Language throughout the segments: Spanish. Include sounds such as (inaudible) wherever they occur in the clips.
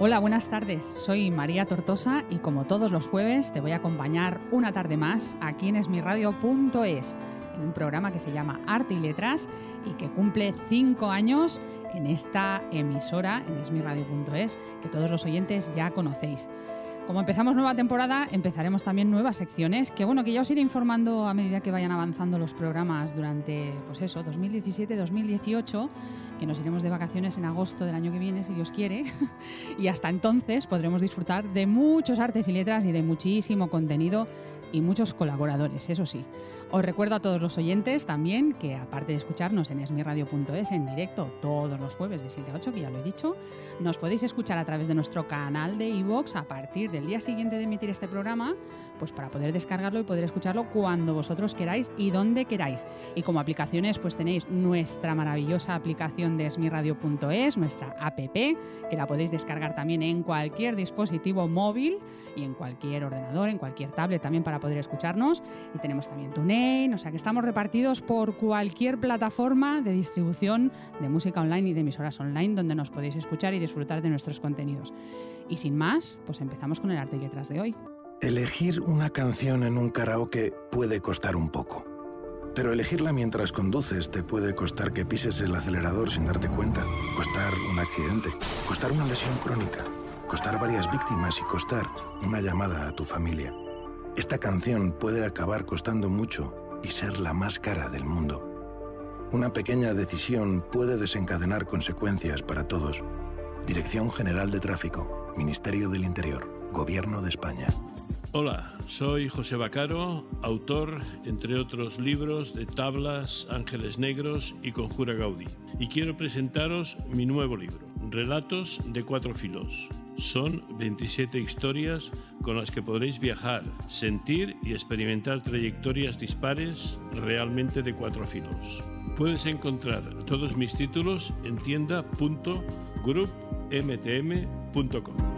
Hola, buenas tardes. Soy María Tortosa y como todos los jueves te voy a acompañar una tarde más aquí en esmirradio.es, en un programa que se llama Arte y Letras y que cumple cinco años en esta emisora, en esmirradio.es, que todos los oyentes ya conocéis. Como empezamos nueva temporada, empezaremos también nuevas secciones, que bueno, que ya os iré informando a medida que vayan avanzando los programas durante, pues eso, 2017-2018, que nos iremos de vacaciones en agosto del año que viene, si Dios quiere, (laughs) y hasta entonces podremos disfrutar de muchos artes y letras y de muchísimo contenido y muchos colaboradores, eso sí. Os recuerdo a todos los oyentes también que aparte de escucharnos en esmiradio.es en directo todos los jueves de 7 a 8, que ya lo he dicho, nos podéis escuchar a través de nuestro canal de iVoox a partir del día siguiente de emitir este programa, pues para poder descargarlo y poder escucharlo cuando vosotros queráis y donde queráis. Y como aplicaciones, pues tenéis nuestra maravillosa aplicación de esmiradio.es, nuestra app, que la podéis descargar también en cualquier dispositivo móvil y en cualquier ordenador, en cualquier tablet también para poder escucharnos. Y tenemos también TuneIn, o sea que estamos repartidos por cualquier plataforma de distribución de música online y de emisoras online donde nos podéis escuchar y disfrutar de nuestros contenidos. Y sin más, pues empezamos con el arte y letras de hoy. Elegir una canción en un karaoke puede costar un poco. Pero elegirla mientras conduces te puede costar que pises el acelerador sin darte cuenta, costar un accidente, costar una lesión crónica, costar varias víctimas y costar una llamada a tu familia. Esta canción puede acabar costando mucho y ser la más cara del mundo. Una pequeña decisión puede desencadenar consecuencias para todos. Dirección General de Tráfico, Ministerio del Interior, Gobierno de España. Hola, soy José Bacaro, autor, entre otros libros, de Tablas, Ángeles Negros y Conjura Gaudí. Y quiero presentaros mi nuevo libro, Relatos de Cuatro Filos. Son 27 historias con las que podréis viajar, sentir y experimentar trayectorias dispares realmente de cuatro filos. Puedes encontrar todos mis títulos en tienda.groupmtm.com.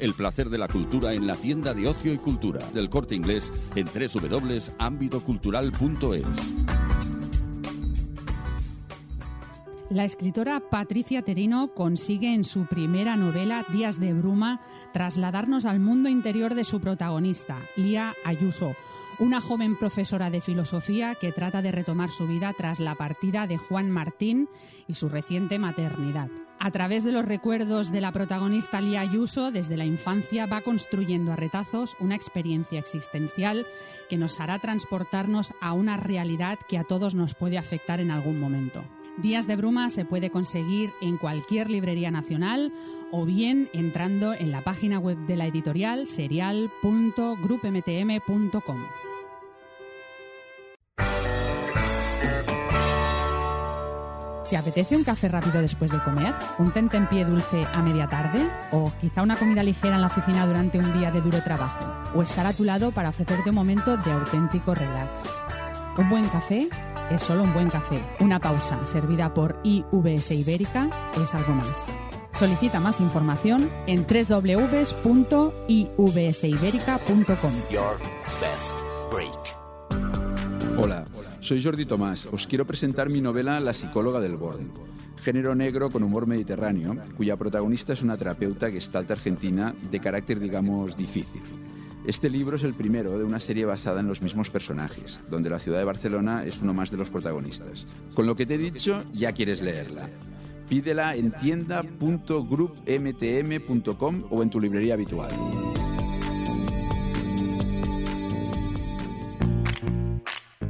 El placer de la cultura en la tienda de ocio y cultura del corte inglés en www.ámbitocultural.es. La escritora Patricia Terino consigue en su primera novela, Días de Bruma, trasladarnos al mundo interior de su protagonista, Lía Ayuso, una joven profesora de filosofía que trata de retomar su vida tras la partida de Juan Martín y su reciente maternidad. A través de los recuerdos de la protagonista Lía Ayuso, desde la infancia va construyendo a retazos una experiencia existencial que nos hará transportarnos a una realidad que a todos nos puede afectar en algún momento. Días de Bruma se puede conseguir en cualquier librería nacional o bien entrando en la página web de la editorial serial.grupmtm.com. ¿Te apetece un café rápido después de comer? ¿Un tentempié dulce a media tarde? ¿O quizá una comida ligera en la oficina durante un día de duro trabajo? ¿O estar a tu lado para ofrecerte un momento de auténtico relax? Un buen café es solo un buen café. Una pausa servida por IVS Ibérica es algo más. Solicita más información en www.ivsiberica.com. Your best break. Hola, soy Jordi Tomás. Os quiero presentar mi novela La psicóloga del borde. Género negro con humor mediterráneo, cuya protagonista es una terapeuta gestalta argentina de carácter, digamos, difícil. Este libro es el primero de una serie basada en los mismos personajes, donde la ciudad de Barcelona es uno más de los protagonistas. Con lo que te he dicho, ya quieres leerla. Pídela en tienda.groupmtm.com o en tu librería habitual.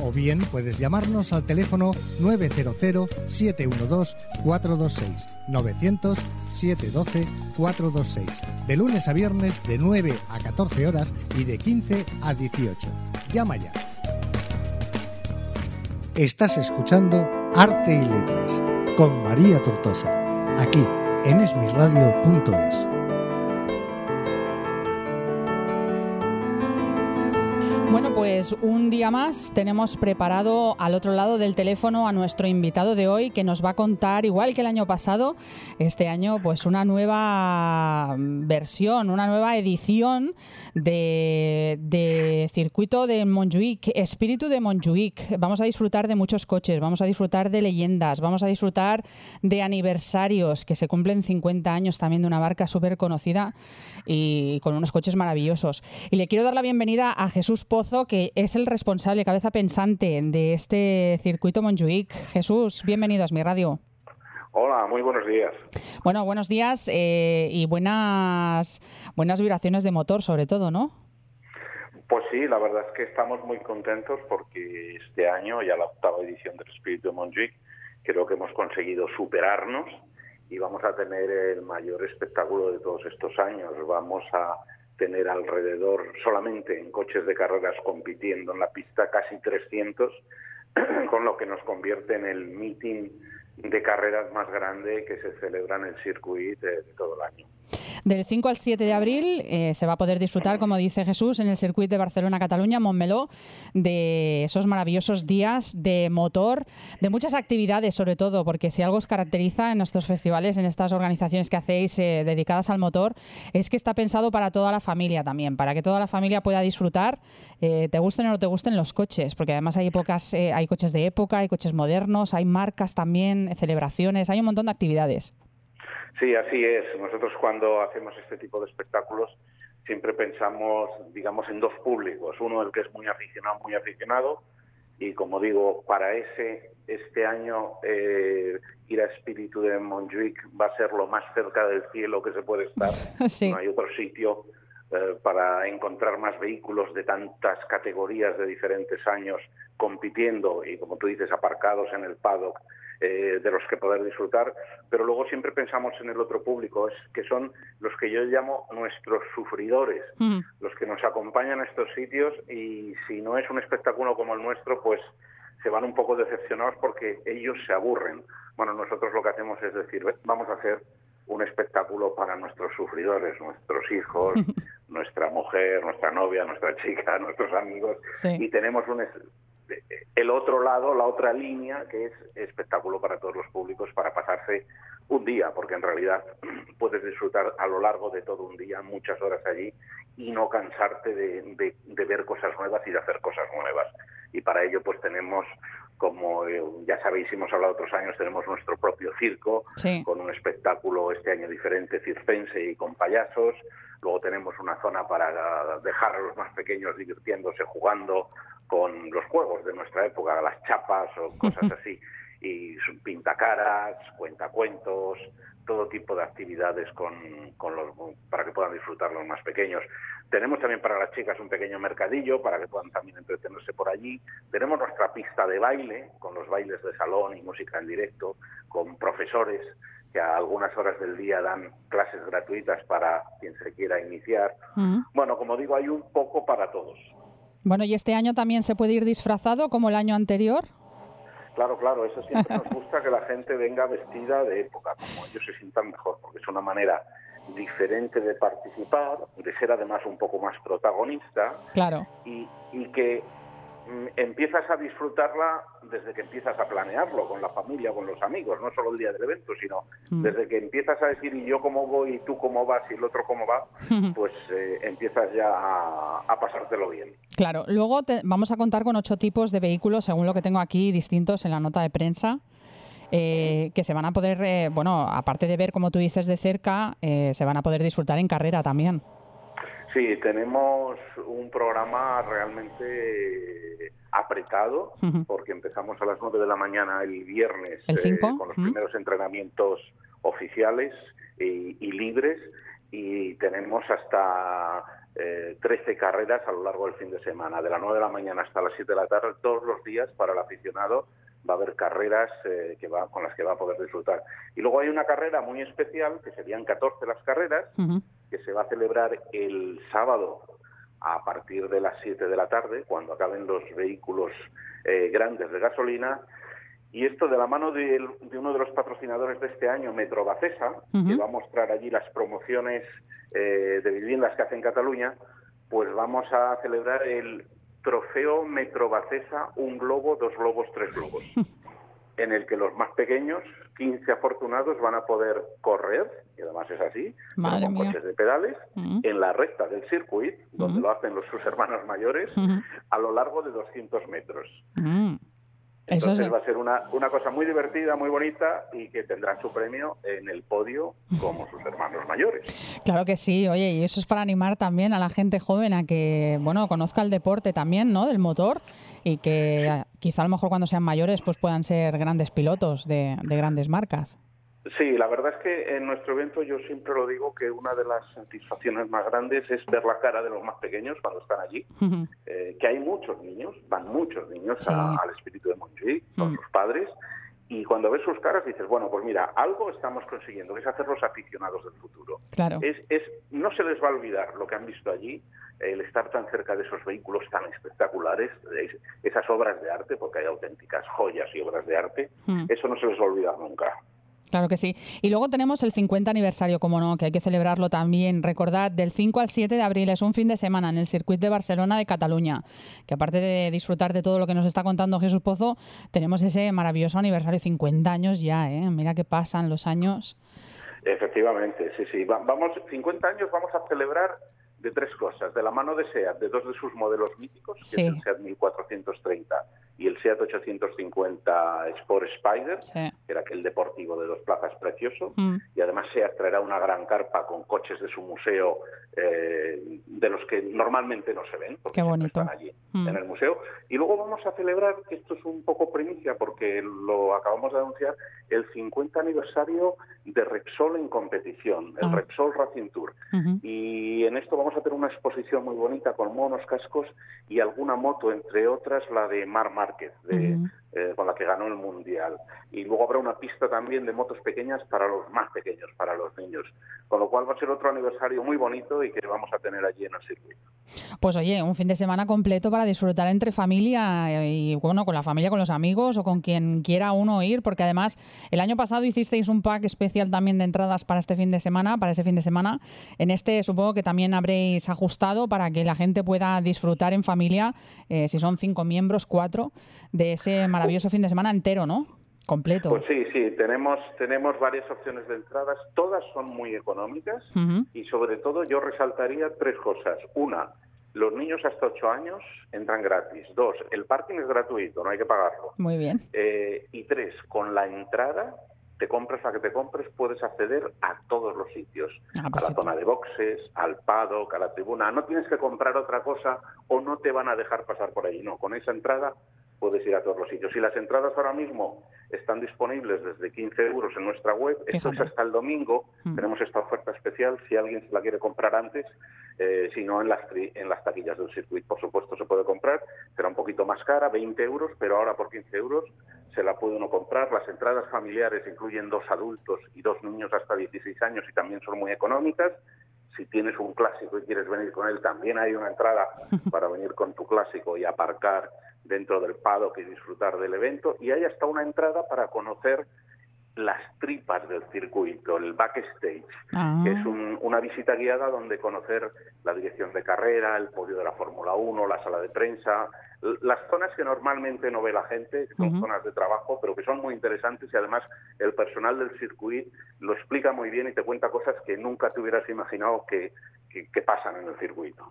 o bien puedes llamarnos al teléfono 900-712-426 900-712-426 de lunes a viernes de 9 a 14 horas y de 15 a 18. Llama ya. Estás escuchando Arte y Letras con María Tortosa, aquí en esmirradio.es. Bueno, pues un día más tenemos preparado al otro lado del teléfono a nuestro invitado de hoy que nos va a contar, igual que el año pasado, este año pues una nueva versión, una nueva edición de, Circuito de Montjuic, Espíritu de Montjuic. Vamos a disfrutar de muchos coches, vamos a disfrutar de leyendas, vamos a disfrutar de aniversarios que se cumplen 50 años también de una barca súper conocida y con unos coches maravillosos. Y le quiero dar la bienvenida a Jesús Pozo, que es el responsable, cabeza pensante de este circuito Montjuic. Jesús, bienvenido a mi radio. Hola, muy buenos días. Bueno, buenos días eh, y buenas, buenas vibraciones de motor, sobre todo, ¿no? Pues sí, la verdad es que estamos muy contentos porque este año, ya la octava edición del Espíritu de Montjuic, creo que hemos conseguido superarnos y vamos a tener el mayor espectáculo de todos estos años. Vamos a tener alrededor, solamente en coches de carreras compitiendo en la pista, casi 300, (clears throat) con lo que nos convierte en el meeting de carreras más grande que se celebra en el circuito de, de todo el año. Del 5 al 7 de abril eh, se va a poder disfrutar, como dice Jesús, en el circuito de Barcelona-Cataluña, Montmeló, de esos maravillosos días de motor, de muchas actividades sobre todo, porque si algo os caracteriza en nuestros festivales, en estas organizaciones que hacéis eh, dedicadas al motor, es que está pensado para toda la familia también, para que toda la familia pueda disfrutar, eh, te gusten o no te gusten los coches, porque además hay, épocas, eh, hay coches de época, hay coches modernos, hay marcas también, celebraciones, hay un montón de actividades. Sí, así es. Nosotros cuando hacemos este tipo de espectáculos siempre pensamos, digamos, en dos públicos. Uno, el que es muy aficionado, muy aficionado, y como digo, para ese, este año, eh, ir a Espíritu de Montjuic va a ser lo más cerca del cielo que se puede estar. (laughs) Sí. No hay otro sitio eh, para encontrar más vehículos de tantas categorías de diferentes años compitiendo y, como tú dices, aparcados en el paddock eh, de los que poder disfrutar, pero luego siempre pensamos en el otro público, es que son los que yo llamo nuestros sufridores, Mm. los que nos acompañan a estos sitios y si no es un espectáculo como el nuestro, pues se van un poco decepcionados porque ellos se aburren. Bueno, nosotros lo que hacemos es decir, "Ve, vamos a hacer un espectáculo para nuestros sufridores, nuestros hijos, (laughs) nuestra mujer, nuestra novia, nuestra chica, (laughs) nuestros amigos, Sí. y tenemos un el otro lado, la otra línea, que es espectáculo para todos los públicos, para pasarse un día, porque en realidad (clears throat) puedes disfrutar a lo largo de todo un día, muchas horas allí, y no cansarte de, de- de ver cosas nuevas y de hacer cosas nuevas. Y para ello, pues tenemos, como eh, ya sabéis, hemos hablado otros años, tenemos nuestro propio circo, Sí. con un espectáculo este año diferente, circense y con payasos. Luego tenemos una zona para dejar a los más pequeños divirtiéndose, jugando con los juegos de nuestra época, las chapas o cosas (laughs) así. y pintacaras, cuentacuentos, todo tipo de actividades con, con los, para que puedan disfrutar los más pequeños. Tenemos también para las chicas un pequeño mercadillo para que puedan también entretenerse por allí. Tenemos nuestra pista de baile con los bailes de salón y música en directo, con profesores que a algunas horas del día dan clases gratuitas para quien se quiera iniciar. Bueno, como digo, hay un poco para todos. Bueno, ¿y este año también se puede ir disfrazado como el año anterior? Claro, claro, eso siempre (laughs) nos gusta que la gente venga vestida de época, como ellos se sientan mejor, porque es una manera diferente de participar, de ser además un poco más protagonista. Claro. Y, y que empiezas a disfrutarla desde que empiezas a planearlo con la familia, con los amigos, no solo el día del evento, sino mm. desde que empiezas a decir y yo cómo voy y tú cómo vas y el otro cómo va, (laughs) pues eh, empiezas ya a, pasártelo bien. Claro, luego vamos a contar con ocho tipos de vehículos, según lo que tengo aquí, distintos en la nota de prensa. Eh, que se van a poder, eh, bueno, aparte de ver, como tú dices, de cerca, se van a poder disfrutar en carrera también. Sí, tenemos un programa realmente apretado, porque empezamos a las 9 de la mañana el viernes eh, con los primeros entrenamientos oficiales y, libres, y tenemos hasta eh, 13 carreras a lo largo del fin de semana, de las 9 de la mañana hasta las 7 de la tarde, todos los días para el aficionado va a haber carreras eh, que va, con las que va a poder disfrutar. Y luego hay una carrera muy especial, que serían 14 las carreras, que se va a celebrar el sábado a partir de las 7 de la tarde, cuando acaben los vehículos eh, grandes de gasolina. Y esto de la mano de, uno de los patrocinadores de este año, Metro Bacesa, que va a mostrar allí las promociones eh, de viviendas que hace en Cataluña, pues vamos a celebrar el Trofeo Metro Bacesa, un globo, dos globos, tres globos. (laughs) en el que los más pequeños, 15 afortunados, van a poder correr, y además es así, con coches de pedales, en la recta del circuito, donde lo hacen los, sus hermanos mayores, a lo largo de 200 metros. Mm. Entonces va a ser una, una cosa muy divertida, muy bonita y que tendrá su premio en el podio como sus hermanos mayores. Claro que sí, oye, y eso es para animar también a la gente joven a que, bueno, conozca el deporte también, ¿no? Del motor y que quizá a lo mejor cuando sean mayores pues puedan ser grandes pilotos de, de grandes marcas. Sí, la verdad es que en nuestro evento yo siempre lo digo que una de las satisfacciones más grandes es ver la cara de los más pequeños cuando están allí, eh, que hay muchos niños, van muchos niños al espíritu de Montjuic, con sus padres, y cuando ves sus caras dices, bueno, pues mira, algo estamos consiguiendo, que es hacerlos aficionados del futuro. Claro. Es, es, no se les va a olvidar lo que han visto allí, el estar tan cerca de esos vehículos tan espectaculares, esas obras de arte, porque hay auténticas joyas y obras de arte, eso no se les va a olvidar nunca. Claro que sí. Y luego tenemos el 50 aniversario, como no, que hay que celebrarlo también. Recordad, del 5 al 7 de abril es un fin de semana en el circuito de Barcelona de Cataluña, que aparte de disfrutar de todo lo que nos está contando Jesús Pozo, tenemos ese maravilloso aniversario, 50 años ya, ¿eh? Mira que pasan los años. Efectivamente, sí, sí. Vamos, 50 años vamos a celebrar de tres cosas. De la mano de SEAT, de dos de sus modelos míticos, que es el SEAT 1430 y el Seat 850 Sport Spider, que era aquel deportivo de dos plazas precioso, mm. y además Seat traerá una gran carpa con coches de su museo eh, de los que normalmente no se ven, porque están allí mm. en el museo. Y luego vamos a celebrar, que esto es un poco primicia porque lo acabamos de anunciar, el 50 aniversario de Repsol en competición, el ah. Repsol Racing Tour. Y en esto vamos a tener una exposición muy bonita con monos, cascos y alguna moto, entre otras la de Mar Márquez, de, eh, con la que ganó el Mundial. Y luego habrá una pista también de motos pequeñas para los más pequeños, para los niños. Con lo cual va a ser otro aniversario muy bonito y que vamos a tener allí en el circuito. Pues oye, un fin de semana completo para disfrutar entre familia y bueno, con la familia, con los amigos o con quien quiera uno ir, porque además el año pasado hicisteis un pack especial también de entradas para este fin de semana, para ese fin de semana. En este supongo que también habréis ajustado para que la gente pueda disfrutar en familia, eh, si son cinco miembros, cuatro, de ese maravilloso maravilloso fin de semana entero, ¿no? Completo. Pues sí, sí, tenemos, tenemos varias opciones de entradas, todas son muy económicas y sobre todo yo resaltaría tres cosas. Una, los niños hasta 8 años entran gratis. Dos, el parking es gratuito, no hay que pagarlo. Muy bien. Eh, y tres, con la entrada, te compres la que te compres, puedes acceder a todos los sitios. Ah, a la zona de boxes, al paddock, a la tribuna. No tienes que comprar otra cosa o no te van a dejar pasar por ahí. No, con esa entrada puedes ir a todos los sitios. Y las entradas ahora mismo están disponibles desde 15 euros en nuestra web. Esto es hasta el domingo. Mm. Tenemos esta oferta especial. Si alguien se la quiere comprar antes, eh, si no en las, en las taquillas del circuito, por supuesto, se puede comprar. Será un poquito más cara, 20 euros, pero ahora por 15 euros se la puede uno comprar. Las entradas familiares incluyen dos adultos y dos niños hasta 16 años y también son muy económicas. Si tienes un clásico y quieres venir con él, también hay una entrada (laughs) para venir con tu clásico y aparcar dentro del paddock y disfrutar del evento. Y hay hasta una entrada para conocer las tripas del circuito, el backstage, ah. que es una visita guiada donde conocer la dirección de carrera, el podio de la Fórmula 1, la sala de prensa, las zonas que normalmente no ve la gente, que son zonas de trabajo, pero que son muy interesantes y además el personal del circuito lo explica muy bien y te cuenta cosas que nunca te hubieras imaginado que, que, pasan en el circuito.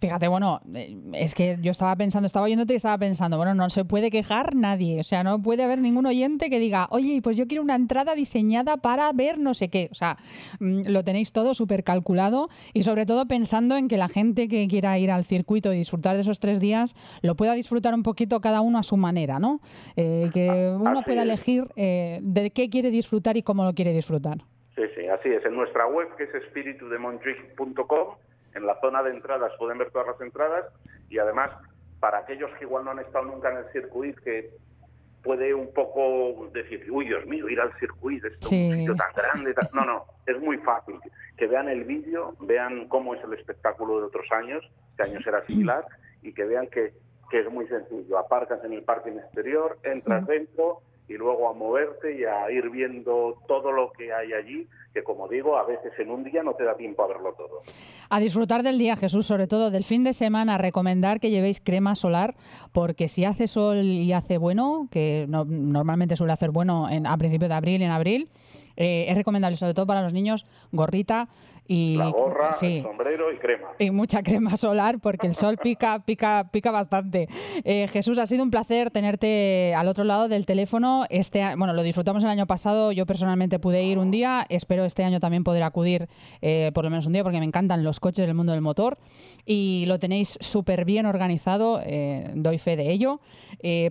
Fíjate, bueno, eh, es que yo estaba pensando, estaba oyéndote y estaba pensando, bueno, no se puede quejar nadie, o sea, no puede haber ningún oyente que diga, oye, pues yo quiero una entrada diseñada para ver no sé qué, o sea, mm, lo tenéis todo súper calculado y sobre todo pensando en que la gente que quiera ir al circuito y disfrutar de esos tres días lo pueda disfrutar un poquito cada uno a su manera, ¿no? Eh, que uno pueda elegir eh, de qué quiere disfrutar y cómo lo quiere disfrutar. Sí, sí, así es. En nuestra web, que es espiritudemontjuic.com, en la zona de entradas pueden ver todas las entradas y además, para aquellos que igual no han estado nunca en el circuito, que puede un poco decir, uy, Dios mío, ir al circuito, es un sitio tan grande. No, no, es muy fácil. Que vean el vídeo, vean cómo es el espectáculo de otros años, este año será similar, y que vean que, que es muy sencillo. Aparcas en el parking exterior, entras dentro y luego a moverte y a ir viendo todo lo que hay allí, que como digo, a veces en un día no te da tiempo a verlo todo. A disfrutar del día, Jesús, sobre todo del fin de semana, recomendar que llevéis crema solar, porque si hace sol y hace bueno, que normalmente suele hacer bueno en, a principios de abril en abril, eh, es recomendable, sobre todo para los niños, gorrita, y, la gorra, el sombrero y crema. Y mucha crema solar porque el sol pica, (laughs) pica, pica bastante. Eh, Jesús, ha sido un placer tenerte al otro lado del teléfono. Este, bueno, lo disfrutamos el año pasado. Yo personalmente pude ir un día. Espero este año también poder acudir eh, por lo menos un día porque me encantan los coches del mundo del motor y lo tenéis súper bien organizado. Eh, doy fe de ello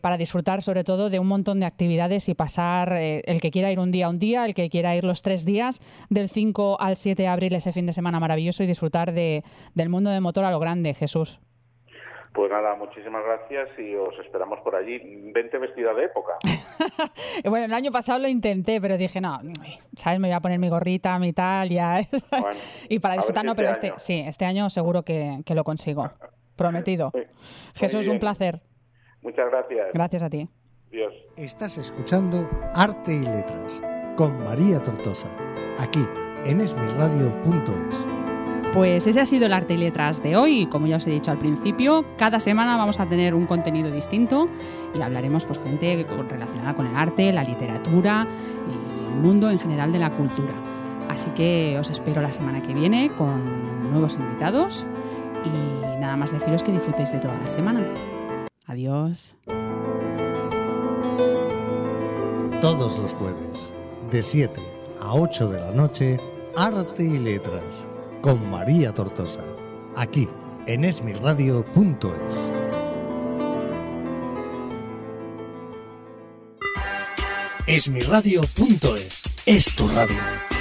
para disfrutar sobre todo de un montón de actividades y pasar el que quiera ir un día un día, el que quiera ir los tres días del 5 al 7 de abril ese fin de semana maravilloso y disfrutar de, del mundo de motor a lo grande, Jesús. Pues nada, muchísimas gracias y os esperamos por allí. Vente vestida de época. (laughs) bueno, el año pasado lo intenté, pero dije, no, ¿sabes? Me voy a poner mi gorrita, mi tal, ya. (laughs) y para disfrutar, no, este pero este, sí, este año seguro que, que lo consigo. Prometido. Jesús, un placer. Muchas gracias. Gracias a ti. Dios. Estás escuchando Arte y Letras con María Tortosa, aquí en esmirradio.es. Pues ese ha sido el arte y letras de hoy. Como ya os he dicho al principio, cada semana vamos a tener un contenido distinto y hablaremos pues gente relacionada con el arte, la literatura y el mundo en general de la cultura. Así que os espero la semana que viene con nuevos invitados y nada más deciros que disfrutéis de toda la semana. Adiós. Todos los jueves, de 7 a 8 de la noche, Arte y Letras, con María Tortosa, aquí en esmirradio.es. Esmirradio.es es tu radio.